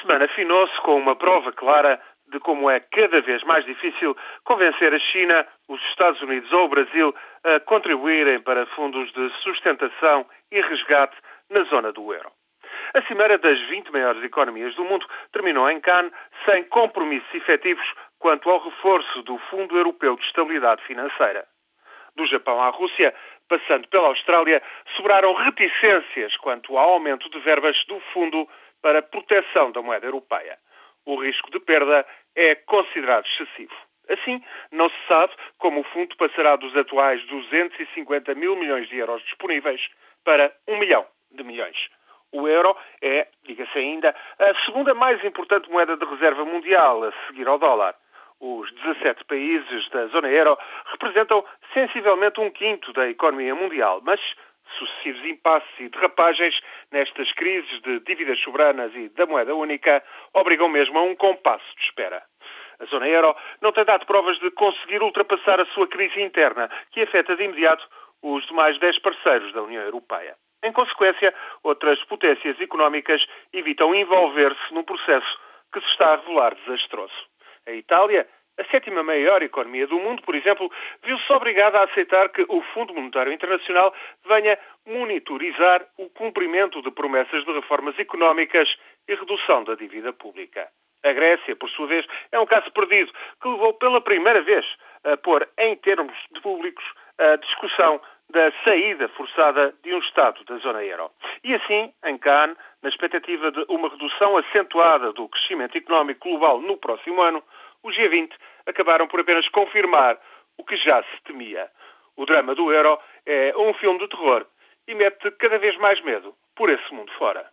semana afinou-se com uma prova clara de como é cada vez mais difícil convencer a China, os Estados Unidos ou o Brasil a contribuírem para fundos de sustentação e resgate na zona do euro. A cimeira das 20 maiores economias do mundo terminou em Cannes sem compromissos efetivos quanto ao reforço do Fundo Europeu de Estabilidade Financeira. Do Japão à Rússia, passando pela Austrália, sobraram reticências quanto ao aumento de verbas do Fundo para proteção da moeda europeia. O risco de perda é considerado excessivo. Assim, não se sabe como o fundo passará dos atuais 250 mil milhões de euros disponíveis para um milhão de milhões. O euro é, diga-se ainda, a segunda mais importante moeda de reserva mundial, a seguir ao dólar. Os 17 países da zona euro representam sensivelmente um quinto da economia mundial, mas sucessivos impasses e derrapagens nestas crises de dívidas soberanas e da moeda única obrigam mesmo a um compasso de espera. A zona euro não tem dado provas de conseguir ultrapassar a sua crise interna, que afeta de imediato os demais dez parceiros da União Europeia. Em consequência, outras potências económicas evitam envolver-se num processo que se está a revelar desastroso. Itália a sétima maior economia do mundo, por exemplo, viu-se obrigada a aceitar que o Fundo Monetário Internacional venha monitorizar o cumprimento de promessas de reformas económicas e redução da dívida pública. A Grécia, por sua vez, é um caso perdido que levou pela primeira vez a pôr em termos públicos a discussão da saída forçada de um Estado da zona euro. E assim, em Cannes, na expectativa de uma redução acentuada do crescimento económico global no próximo ano, o G20 acabaram por apenas confirmar o que já se temia. O drama do euro é um filme de terror e mete cada vez mais medo por esse mundo fora.